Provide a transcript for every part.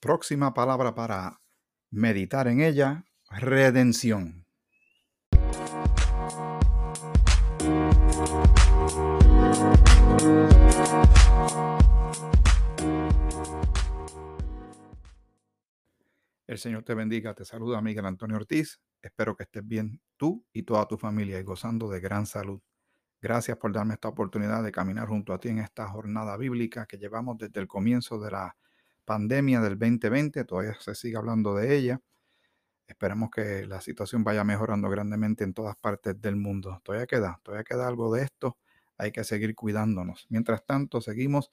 Próxima palabra para meditar en ella, redención. El Señor te bendiga, te saluda Miguel Antonio Ortiz. Espero que estés bien tú y toda tu familia y gozando de gran salud. Gracias por darme esta oportunidad de caminar junto a ti en esta jornada bíblica que llevamos desde el comienzo de la pandemia del 2020. Todavía se sigue hablando de ella. Esperemos que la situación vaya mejorando grandemente en todas partes del mundo. Todavía queda, todavía queda algo de esto. Hay que seguir cuidándonos. Mientras tanto, seguimos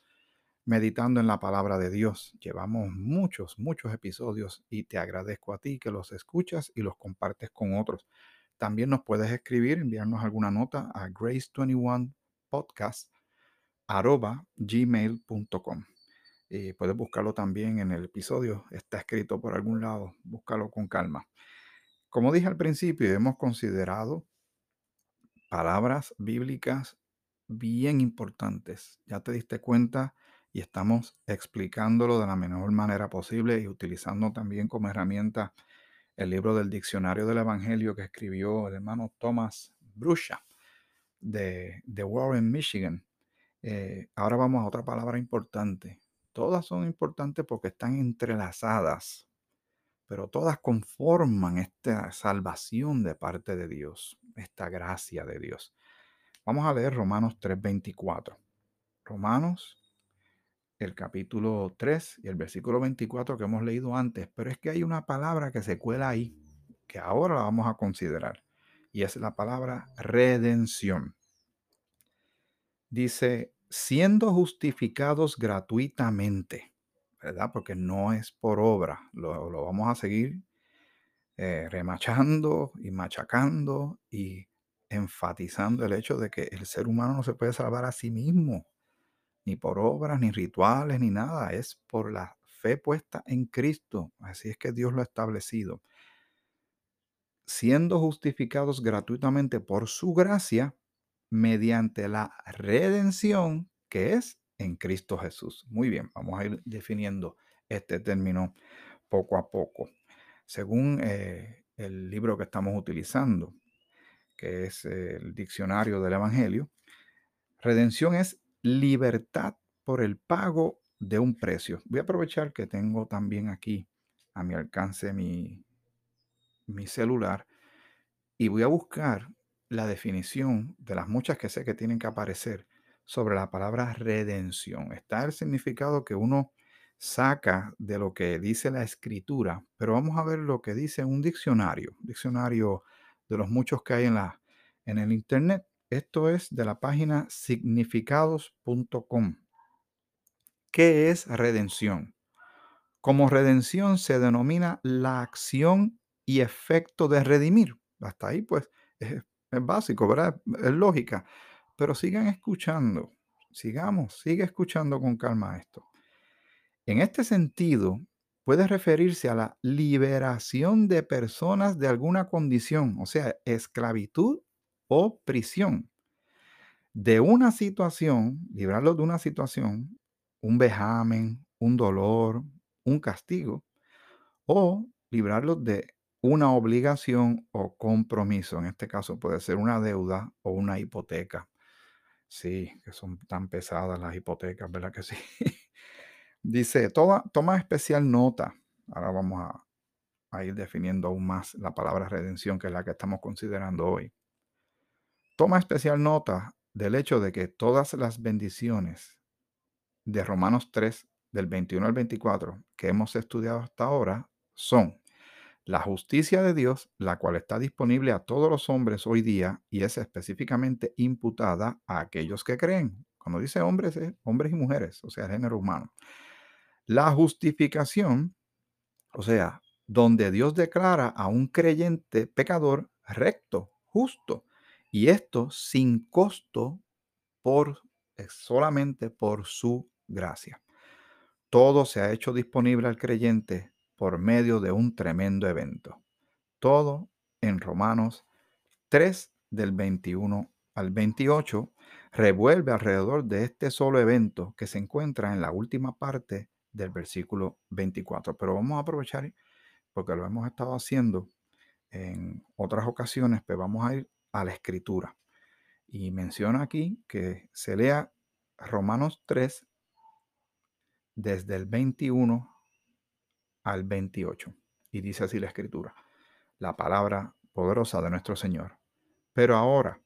meditando en la palabra de Dios. Llevamos muchos, muchos episodios y te agradezco a ti que los escuchas y los compartes con otros. También nos puedes escribir, enviarnos alguna nota a grace21podcast gmail.com. Y puedes buscarlo también en el episodio, está escrito por algún lado, búscalo con calma. Como dije al principio, hemos considerado palabras bíblicas bien importantes. Ya te diste cuenta y estamos explicándolo de la mejor manera posible y utilizando también como herramienta el libro del diccionario del Evangelio que escribió el hermano Thomas Brusha de, de Warren, Michigan. Eh, ahora vamos a otra palabra importante. Todas son importantes porque están entrelazadas, pero todas conforman esta salvación de parte de Dios, esta gracia de Dios. Vamos a leer Romanos 3:24. Romanos el capítulo 3 y el versículo 24 que hemos leído antes, pero es que hay una palabra que se cuela ahí, que ahora la vamos a considerar, y es la palabra redención. Dice, siendo justificados gratuitamente, ¿verdad? Porque no es por obra, lo, vamos a seguir eh, remachando y machacando y enfatizando el hecho de que el ser humano no se puede salvar a sí mismo ni por obras, ni rituales, ni nada, es por la fe puesta en Cristo. Así es que Dios lo ha establecido. Siendo justificados gratuitamente por su gracia, mediante la redención que es en Cristo Jesús. Muy bien, vamos a ir definiendo este término poco a poco. Según eh, el libro que estamos utilizando, que es el diccionario del Evangelio, redención es libertad por el pago de un precio. Voy a aprovechar que tengo también aquí a mi alcance mi, mi celular y voy a buscar la definición de las muchas que sé que tienen que aparecer sobre la palabra redención. Está el significado que uno saca de lo que dice la escritura, pero vamos a ver lo que dice un diccionario, diccionario de los muchos que hay en, la, en el Internet. Esto es de la página significados.com. ¿Qué es redención? Como redención se denomina la acción y efecto de redimir. Hasta ahí pues es, básico, ¿verdad? Es lógica. Pero sigan escuchando, sigamos, sigue escuchando con calma esto. En este sentido, puede referirse a la liberación de personas de alguna condición, o sea, esclavitud o prisión. De una situación, librarlo de una situación, un vejamen, un dolor, un castigo, o librarlos de una obligación o compromiso. En este caso puede ser una deuda o una hipoteca. Sí, que son tan pesadas las hipotecas, ¿verdad que sí? Dice, toma, toma especial nota. Ahora vamos a, a ir definiendo aún más la palabra redención, que es la que estamos considerando hoy. Toma especial nota del hecho de que todas las bendiciones de Romanos 3, del 21 al 24, que hemos estudiado hasta ahora, son la justicia de Dios, la cual está disponible a todos los hombres hoy día y es específicamente imputada a aquellos que creen. Cuando dice hombres, es hombres y mujeres, o sea, género humano. La justificación, o sea, donde Dios declara a un creyente pecador recto, justo, y esto sin costo por eh, solamente por su gracia. Todo se ha hecho disponible al creyente por medio de un tremendo evento. Todo en Romanos 3 del 21 al 28 revuelve alrededor de este solo evento que se encuentra en la última parte del versículo 24. Pero vamos a aprovechar, porque lo hemos estado haciendo en otras ocasiones, pues vamos a ir a la escritura. Y menciona aquí que se lea Romanos 3 desde el 21 al 28. Y dice así la escritura, la palabra poderosa de nuestro Señor. Pero ahora,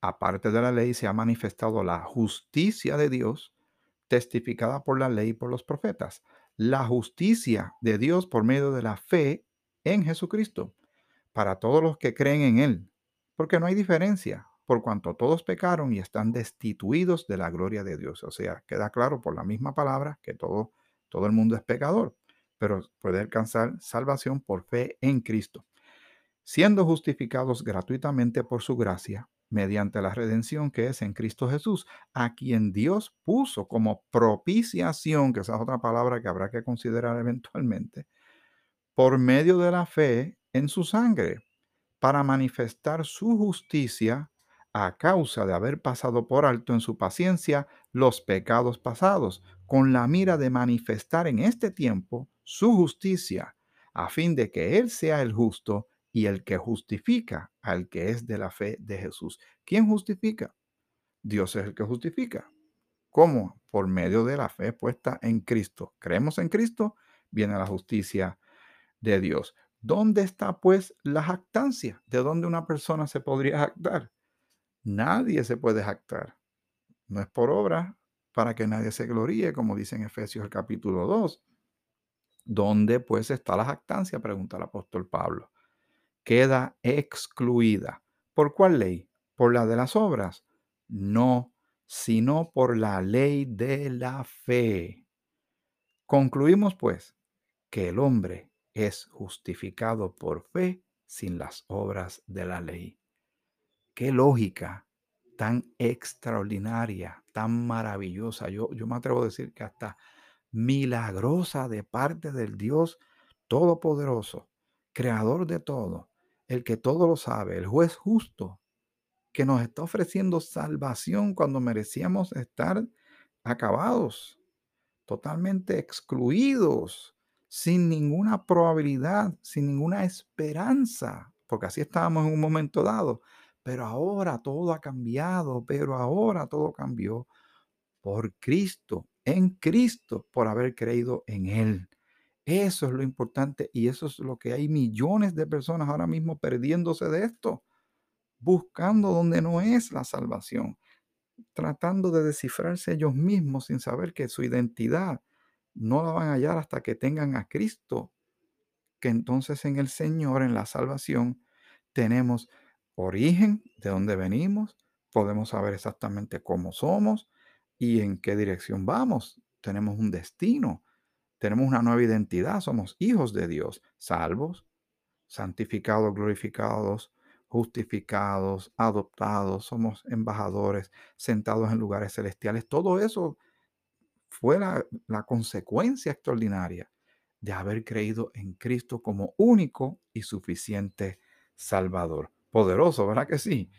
aparte de la ley, se ha manifestado la justicia de Dios, testificada por la ley y por los profetas. La justicia de Dios por medio de la fe en Jesucristo, para todos los que creen en Él. Porque no hay diferencia, por cuanto todos pecaron y están destituidos de la gloria de Dios. O sea, queda claro por la misma palabra que todo, todo el mundo es pecador, pero puede alcanzar salvación por fe en Cristo siendo justificados gratuitamente por su gracia, mediante la redención que es en Cristo Jesús, a quien Dios puso como propiciación, que esa es otra palabra que habrá que considerar eventualmente, por medio de la fe en su sangre, para manifestar su justicia a causa de haber pasado por alto en su paciencia los pecados pasados, con la mira de manifestar en este tiempo su justicia, a fin de que Él sea el justo y el que justifica al que es de la fe de Jesús. ¿Quién justifica? Dios es el que justifica. ¿Cómo? Por medio de la fe puesta en Cristo. Creemos en Cristo, viene la justicia de Dios. ¿Dónde está pues la jactancia? ¿De dónde una persona se podría jactar? Nadie se puede jactar. No es por obra para que nadie se gloríe, como dice en Efesios el capítulo 2. ¿Dónde pues está la jactancia? Pregunta el apóstol Pablo queda excluida. ¿Por cuál ley? ¿Por la de las obras? No, sino por la ley de la fe. Concluimos pues que el hombre es justificado por fe sin las obras de la ley. Qué lógica tan extraordinaria, tan maravillosa. Yo, yo me atrevo a decir que hasta milagrosa de parte del Dios Todopoderoso, Creador de todo, el que todo lo sabe, el juez justo, que nos está ofreciendo salvación cuando merecíamos estar acabados, totalmente excluidos, sin ninguna probabilidad, sin ninguna esperanza, porque así estábamos en un momento dado. Pero ahora todo ha cambiado, pero ahora todo cambió por Cristo, en Cristo, por haber creído en Él. Eso es lo importante y eso es lo que hay millones de personas ahora mismo perdiéndose de esto, buscando donde no es la salvación, tratando de descifrarse ellos mismos sin saber que su identidad no la van a hallar hasta que tengan a Cristo, que entonces en el Señor, en la salvación, tenemos origen, de dónde venimos, podemos saber exactamente cómo somos y en qué dirección vamos, tenemos un destino tenemos una nueva identidad, somos hijos de Dios, salvos, santificados, glorificados, justificados, adoptados, somos embajadores, sentados en lugares celestiales. Todo eso fue la, consecuencia extraordinaria de haber creído en Cristo como único y suficiente Salvador. Poderoso, ¿verdad que sí?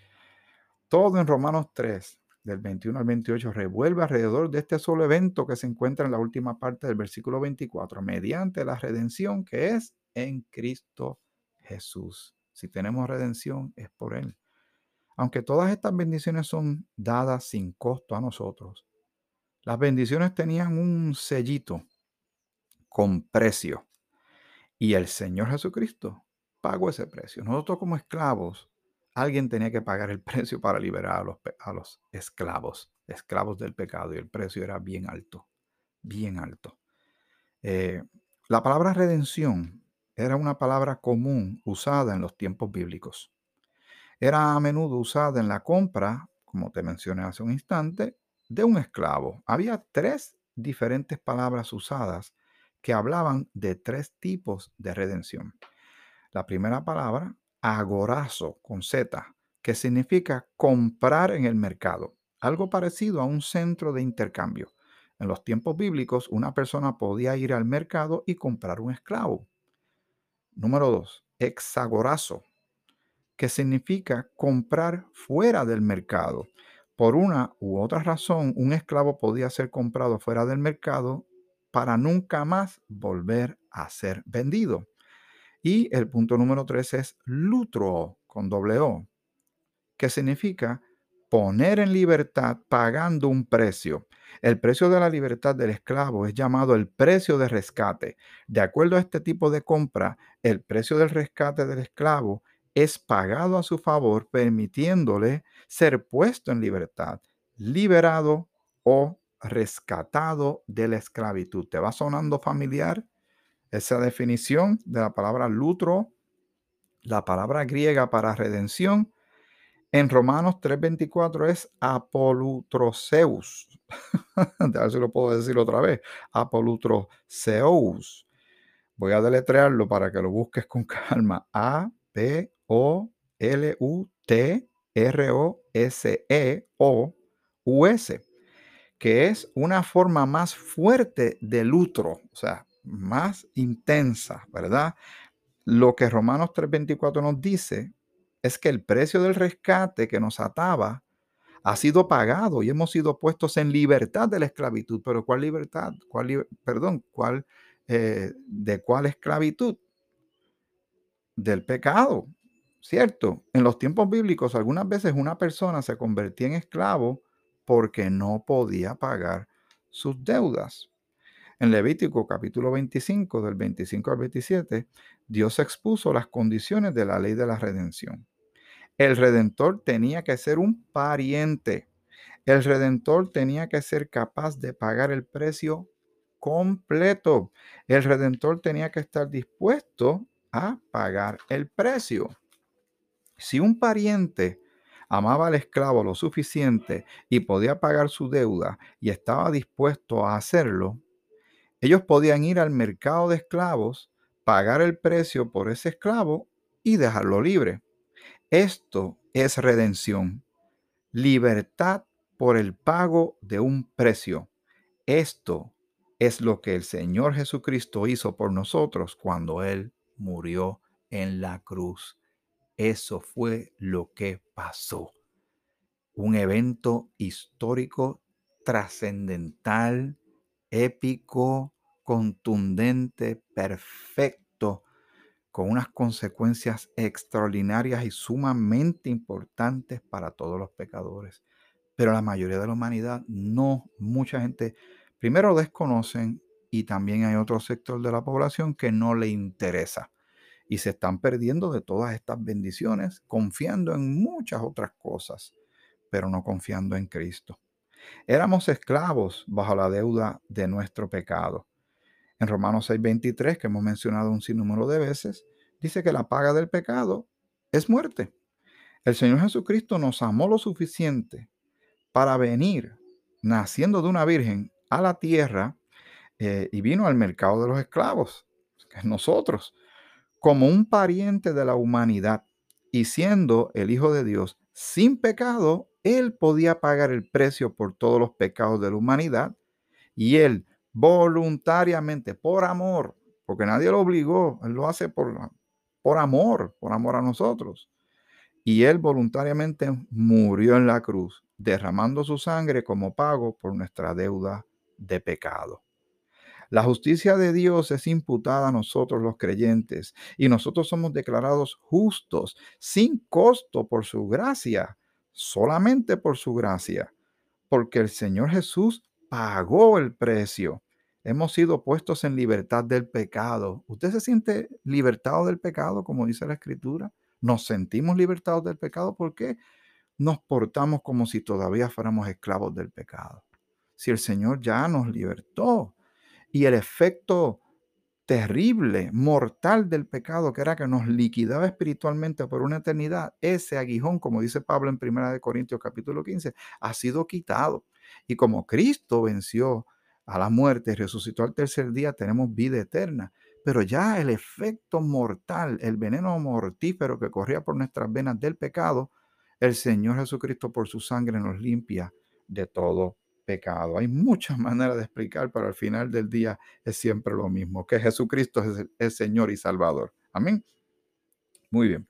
Todo en Romanos 3 del 21 al 28 revuelve alrededor de este solo evento que se encuentra en la última parte del versículo 24, mediante la redención que es en Cristo Jesús. Si tenemos redención es por Él. Aunque todas estas bendiciones son dadas sin costo a nosotros, las bendiciones tenían un sellito con precio. Y el Señor Jesucristo pagó ese precio. Nosotros como esclavos alguien tenía que pagar el precio para liberar a los, esclavos, esclavos del pecado, y el precio era bien alto, bien alto. Eh, la palabra redención era una palabra común usada en los tiempos bíblicos. Era a menudo usada en la compra, como te mencioné hace un instante, de un esclavo. Había tres diferentes palabras usadas que hablaban de tres tipos de redención. La primera palabra agorazo con Z, que significa comprar en el mercado, algo parecido a un centro de intercambio. En los tiempos bíblicos, una persona podía ir al mercado y comprar un esclavo. Número dos, hexagorazo, que significa comprar fuera del mercado. Por una u otra razón, un esclavo podía ser comprado fuera del mercado para nunca más volver a ser vendido. Y el punto número tres es lutro con doble O, que significa poner en libertad pagando un precio. El precio de la libertad del esclavo es llamado el precio de rescate. De acuerdo a este tipo de compra, el precio del rescate del esclavo es pagado a su favor, permitiéndole ser puesto en libertad, liberado o rescatado de la esclavitud. ¿Te va sonando familiar esa definición de la palabra lutro? La palabra griega para redención en Romanos 3:24 es apolutroseus. a ver si lo puedo decir otra vez. Apolutroseus. Voy a deletrearlo para que lo busques con calma. A, P, O, L, U, T, R, O, S, E, O, U, S. Que es una forma más fuerte del lutro. O sea, más intensa, ¿verdad? Lo que Romanos 3:24 nos dice es que el precio del rescate que nos ataba ha sido pagado y hemos sido puestos en libertad de la esclavitud. Pero ¿cuál libertad? ¿Cuál, perdón, ¿cuál, eh, ¿de cuál esclavitud? Del pecado, ¿cierto? En los tiempos bíblicos algunas veces una persona se convertía en esclavo porque no podía pagar sus deudas. En Levítico capítulo 25, del 25 al 27, Dios expuso las condiciones de la ley de la redención. El redentor tenía que ser un pariente. El redentor tenía que ser capaz de pagar el precio completo. El redentor tenía que estar dispuesto a pagar el precio. Si un pariente amaba al esclavo lo suficiente y podía pagar su deuda y estaba dispuesto a hacerlo, ellos podían ir al mercado de esclavos, pagar el precio por ese esclavo y dejarlo libre. Esto es redención, libertad por el pago de un precio. Esto es lo que el Señor Jesucristo hizo por nosotros cuando Él murió en la cruz. Eso fue lo que pasó. Un evento histórico, trascendental, épico, contundente, perfecto, con unas consecuencias extraordinarias y sumamente importantes para todos los pecadores. Pero la mayoría de la humanidad no, mucha gente, primero desconocen y también hay otro sector de la población que no le interesa y se están perdiendo de todas estas bendiciones, confiando en muchas otras cosas, pero no confiando en Cristo. Éramos esclavos bajo la deuda de nuestro pecado. En Romanos 6:23, que hemos mencionado un sinnúmero de veces, dice que la paga del pecado es muerte. El Señor Jesucristo nos amó lo suficiente para venir naciendo de una virgen a la tierra eh, y vino al mercado de los esclavos, que es nosotros, como un pariente de la humanidad y siendo el Hijo de Dios sin pecado, Él podía pagar el precio por todos los pecados de la humanidad y Él voluntariamente, por amor, porque nadie lo obligó, él lo hace por, por amor, por amor a nosotros. Y él voluntariamente murió en la cruz, derramando su sangre como pago por nuestra deuda de pecado. La justicia de Dios es imputada a nosotros los creyentes y nosotros somos declarados justos sin costo por su gracia, solamente por su gracia, porque el Señor Jesús pagó el precio hemos sido puestos en libertad del pecado. ¿Usted se siente libertado del pecado, como dice la Escritura? ¿Nos sentimos libertados del pecado? ¿Por qué nos portamos como si todavía fuéramos esclavos del pecado? Si el Señor ya nos libertó y el efecto terrible, mortal del pecado, que era que nos liquidaba espiritualmente por una eternidad, ese aguijón, como dice Pablo en 1 Corintios capítulo 15, ha sido quitado. Y como Cristo venció a la muerte y resucitó al tercer día, tenemos vida eterna. Pero ya el efecto mortal, el veneno mortífero que corría por nuestras venas del pecado, el Señor Jesucristo por su sangre nos limpia de todo pecado. Hay muchas maneras de explicar, pero al final del día es siempre lo mismo, que Jesucristo es el Señor y Salvador. Amén. Muy bien.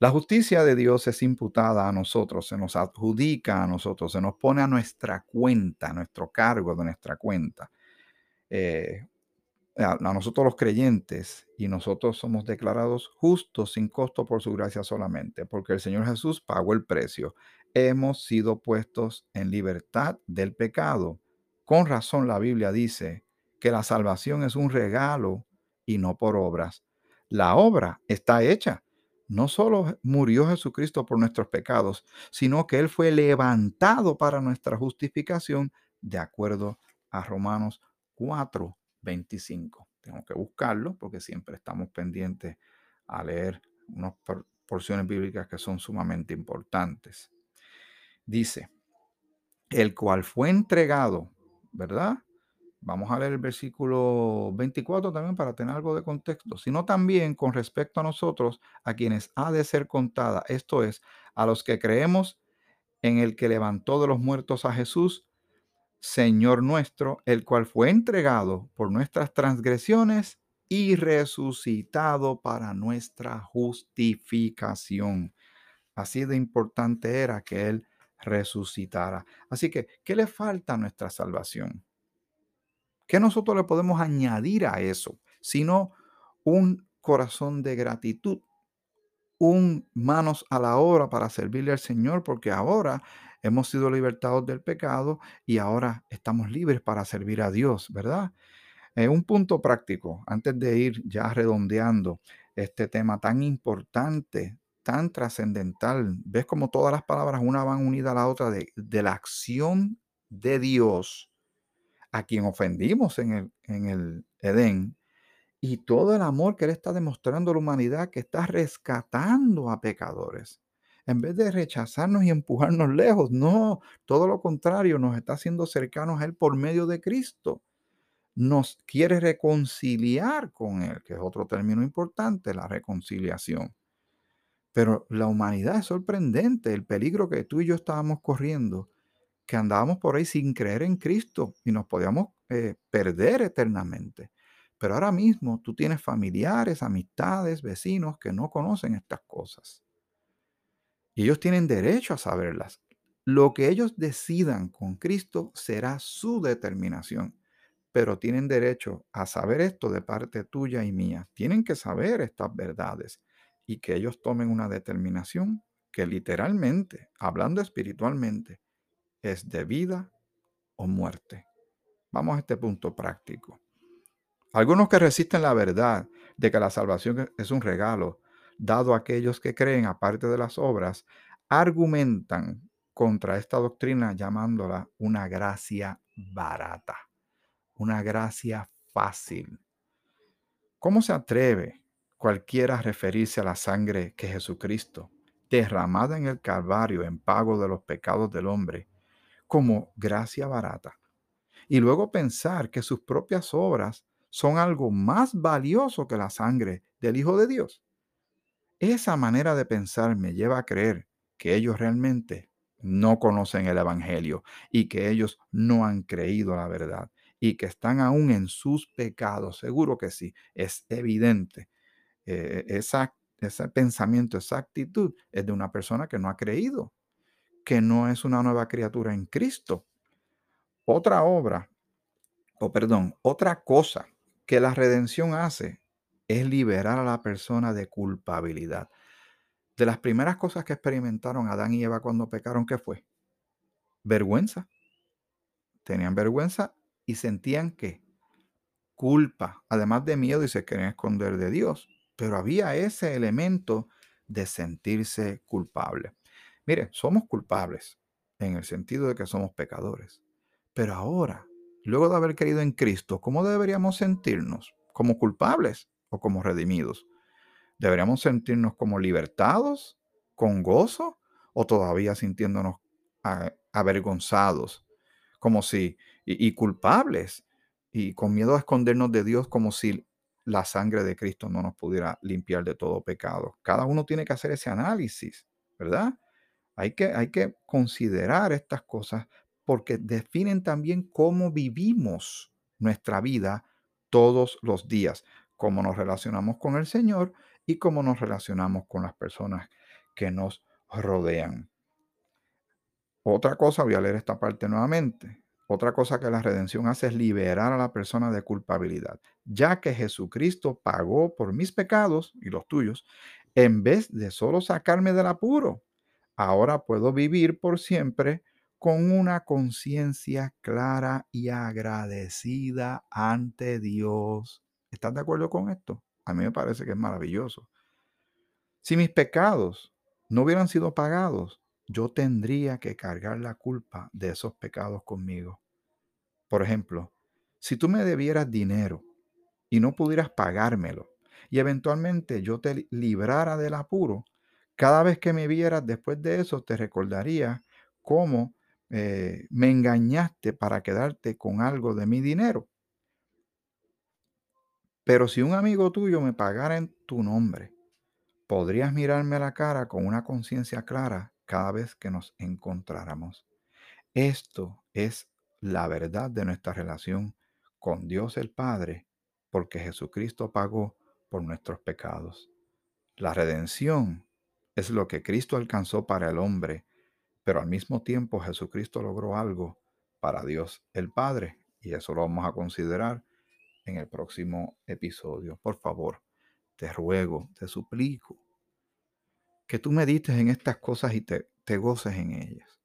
La justicia de Dios es imputada a nosotros, se nos adjudica a nosotros, se nos pone a nuestra cuenta, a nuestro cargo de nuestra cuenta. eh, a, nosotros los creyentes y nosotros somos declarados justos sin costo por su gracia solamente, porque el Señor Jesús pagó el precio. Hemos sido puestos en libertad del pecado. Con razón la Biblia dice que la salvación es un regalo y no por obras. La obra está hecha. No solo murió Jesucristo por nuestros pecados, sino que Él fue levantado para nuestra justificación de acuerdo a Romanos 4, 25. Tengo que buscarlo porque siempre estamos pendientes a leer unas porciones bíblicas que son sumamente importantes. Dice, el cual fue entregado, ¿verdad? Vamos a leer el versículo 24 también para tener algo de contexto, sino también con respecto a nosotros, a quienes ha de ser contada, esto es, a los que creemos en el que levantó de los muertos a Jesús, Señor nuestro, el cual fue entregado por nuestras transgresiones y resucitado para nuestra justificación. Así de importante era que Él resucitara. Así que, ¿qué le falta a nuestra salvación? ¿Qué nosotros le podemos añadir a eso? Sino un corazón de gratitud, un manos a la obra para servirle al Señor, porque ahora hemos sido libertados del pecado y ahora estamos libres para servir a Dios, ¿verdad? Eh, un punto práctico, antes de ir ya redondeando este tema tan importante, tan trascendental, ves como todas las palabras una van unidas a la otra de, de la acción de Dios a quien ofendimos en el, en el Edén y todo el amor que Él está demostrando a la humanidad que está rescatando a pecadores en vez de rechazarnos y empujarnos lejos, no, todo lo contrario, nos está haciendo cercanos a Él por medio de Cristo. Nos quiere reconciliar con Él, que es otro término importante, la reconciliación. Pero la humanidad es sorprendente, el peligro que tú y yo estábamos corriendo, que andábamos por ahí sin creer en Cristo y nos podíamos eh, perder eternamente. Pero ahora mismo tú tienes familiares, amistades, vecinos que no conocen estas cosas. Y ellos tienen derecho a saberlas. Lo que ellos decidan con Cristo será su determinación. Pero tienen derecho a saber esto de parte tuya y mía. Tienen que saber estas verdades y que ellos tomen una determinación que literalmente, hablando espiritualmente, es de vida o muerte. Vamos a este punto práctico. Algunos que resisten la verdad de que la salvación es un regalo dado a aquellos que creen aparte de las obras, argumentan contra esta doctrina llamándola una gracia barata, una gracia fácil. ¿Cómo se atreve cualquiera referirse a la sangre que Jesucristo, derramada en el Calvario en pago de los pecados del hombre, como gracia barata? Y luego pensar que sus propias obras son algo más valioso que la sangre del Hijo de Dios. Esa manera de pensar me lleva a creer que ellos realmente no conocen el Evangelio y que ellos no han creído la verdad y que están aún en sus pecados. Seguro que sí, es evidente. Eh, esa, ese pensamiento, esa actitud es de una persona que no ha creído, que no es una nueva criatura en Cristo. Otra obra, o perdón, otra cosa que la redención hace es liberar a la persona de culpabilidad. De las primeras cosas que experimentaron Adán y Eva cuando pecaron, ¿qué fue? Vergüenza. Tenían vergüenza y sentían que culpa, además de miedo y se querían esconder de Dios. Pero había ese elemento de sentirse culpable. Mire, somos culpables en el sentido de que somos pecadores. Pero ahora, luego de haber creído en Cristo, ¿cómo deberíamos sentirnos? Como culpables como redimidos? ¿Deberíamos sentirnos como libertados, con gozo, o todavía sintiéndonos avergonzados, como si, y, y culpables, y con miedo a escondernos de Dios como si la sangre de Cristo no nos pudiera limpiar de todo pecado? Cada uno tiene que hacer ese análisis, ¿verdad? Hay que, hay que considerar estas cosas porque definen también cómo vivimos nuestra vida todos los días cómo nos relacionamos con el Señor y cómo nos relacionamos con las personas que nos rodean. Otra cosa, voy a leer esta parte nuevamente. Otra cosa que la redención hace es liberar a la persona de culpabilidad, ya que Jesucristo pagó por mis pecados y los tuyos, en vez de solo sacarme del apuro. Ahora puedo vivir por siempre con una conciencia clara y agradecida ante Dios. ¿Estás de acuerdo con esto? A mí me parece que es maravilloso. Si mis pecados no hubieran sido pagados, yo tendría que cargar la culpa de esos pecados conmigo. Por ejemplo, si tú me debieras dinero y no pudieras pagármelo y eventualmente yo te librara del apuro, cada vez que me vieras después de eso te recordaría cómo eh, me engañaste para quedarte con algo de mi dinero. Pero si un amigo tuyo me pagara en tu nombre, podrías mirarme a la cara con una conciencia clara cada vez que nos encontráramos. Esto es la verdad de nuestra relación con Dios el Padre, porque Jesucristo pagó por nuestros pecados. La redención es lo que Cristo alcanzó para el hombre, pero al mismo tiempo Jesucristo logró algo para Dios el Padre, y eso lo vamos a considerar en el próximo episodio. Por favor, te ruego, te suplico, que tú medites en estas cosas y te, goces en ellas.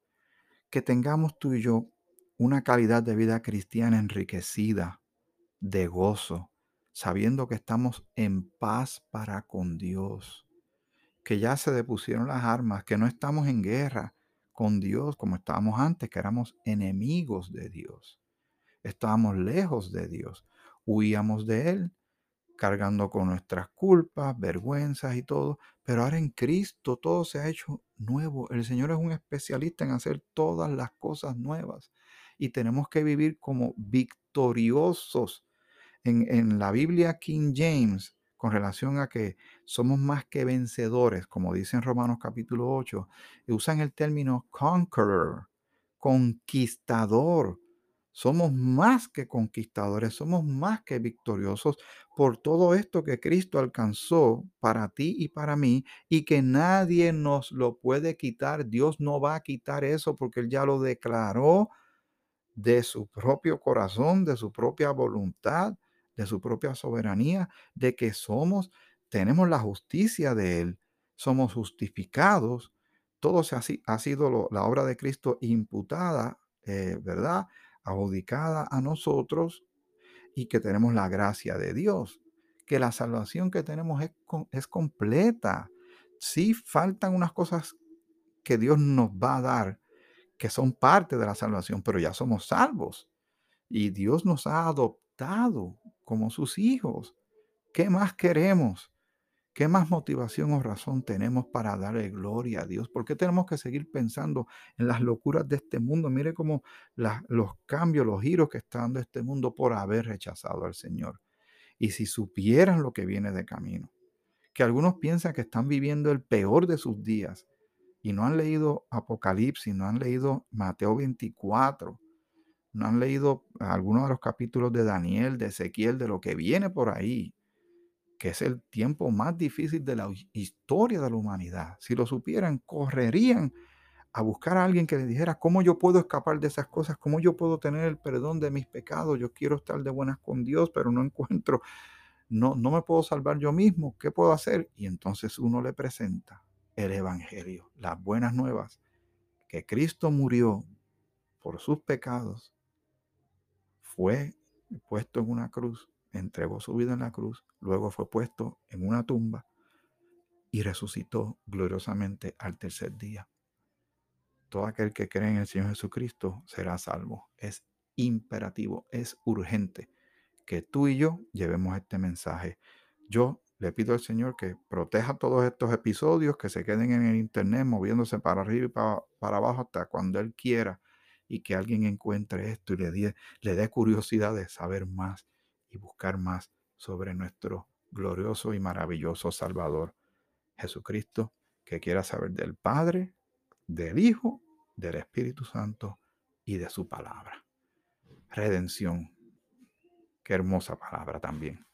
Que tengamos tú y yo una calidad de vida cristiana enriquecida, de gozo, sabiendo que estamos en paz para con Dios, que ya se depusieron las armas, que no estamos en guerra con Dios como estábamos antes, que éramos enemigos de Dios, estábamos lejos de Dios, huíamos de Él cargando con nuestras culpas, vergüenzas y todo, pero ahora en Cristo todo se ha hecho nuevo. El Señor es un especialista en hacer todas las cosas nuevas y tenemos que vivir como victoriosos. En, la Biblia King James, con relación a que somos más que vencedores, como dice en Romanos capítulo 8, usan el término conqueror, conquistador. Somos más que conquistadores, somos más que victoriosos por todo esto que Cristo alcanzó para ti y para mí y que nadie nos lo puede quitar. Dios no va a quitar eso porque Él ya lo declaró de su propio corazón, de su propia voluntad, de su propia soberanía, de que somos, tenemos la justicia de Él, somos justificados. Todo se ha, sido la obra de Cristo imputada, eh, ¿verdad? Adjudicada a nosotros y que tenemos la gracia de Dios, que la salvación que tenemos es, es completa. Sí faltan unas cosas que Dios nos va a dar, que son parte de la salvación, pero ya somos salvos. Y Dios nos ha adoptado como sus hijos. ¿Qué más queremos? ¿Qué más motivación o razón tenemos para darle gloria a Dios? ¿Por qué tenemos que seguir pensando en las locuras de este mundo? Mire cómo los cambios, los giros que está dando este mundo por haber rechazado al Señor. Y si supieran lo que viene de camino, que algunos piensan que están viviendo el peor de sus días y no han leído Apocalipsis, no han leído Mateo 24, no han leído algunos de los capítulos de Daniel, de Ezequiel, de lo que viene por ahí que es el tiempo más difícil de la historia de la humanidad. Si lo supieran, correrían a buscar a alguien que les dijera cómo yo puedo escapar de esas cosas, cómo yo puedo tener el perdón de mis pecados. Yo quiero estar de buenas con Dios, pero no encuentro, no, no me puedo salvar yo mismo. ¿Qué puedo hacer? Y entonces uno le presenta el Evangelio, las buenas nuevas, que Cristo murió por sus pecados, fue puesto en una cruz entregó su vida en la cruz, luego fue puesto en una tumba y resucitó gloriosamente al tercer día. Todo aquel que cree en el Señor Jesucristo será salvo. Es imperativo, es urgente que tú y yo llevemos este mensaje. Yo le pido al Señor que proteja todos estos episodios, que se queden en el internet moviéndose para arriba y para, abajo hasta cuando Él quiera y que alguien encuentre esto y le, le dé curiosidad de saber más y buscar más sobre nuestro glorioso y maravilloso Salvador Jesucristo, que quiera saber del Padre, del Hijo, del Espíritu Santo y de su palabra. Redención. Qué hermosa palabra también.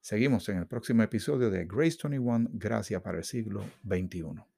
Seguimos en el próximo episodio de Grace 21, Gracia para el siglo XXI.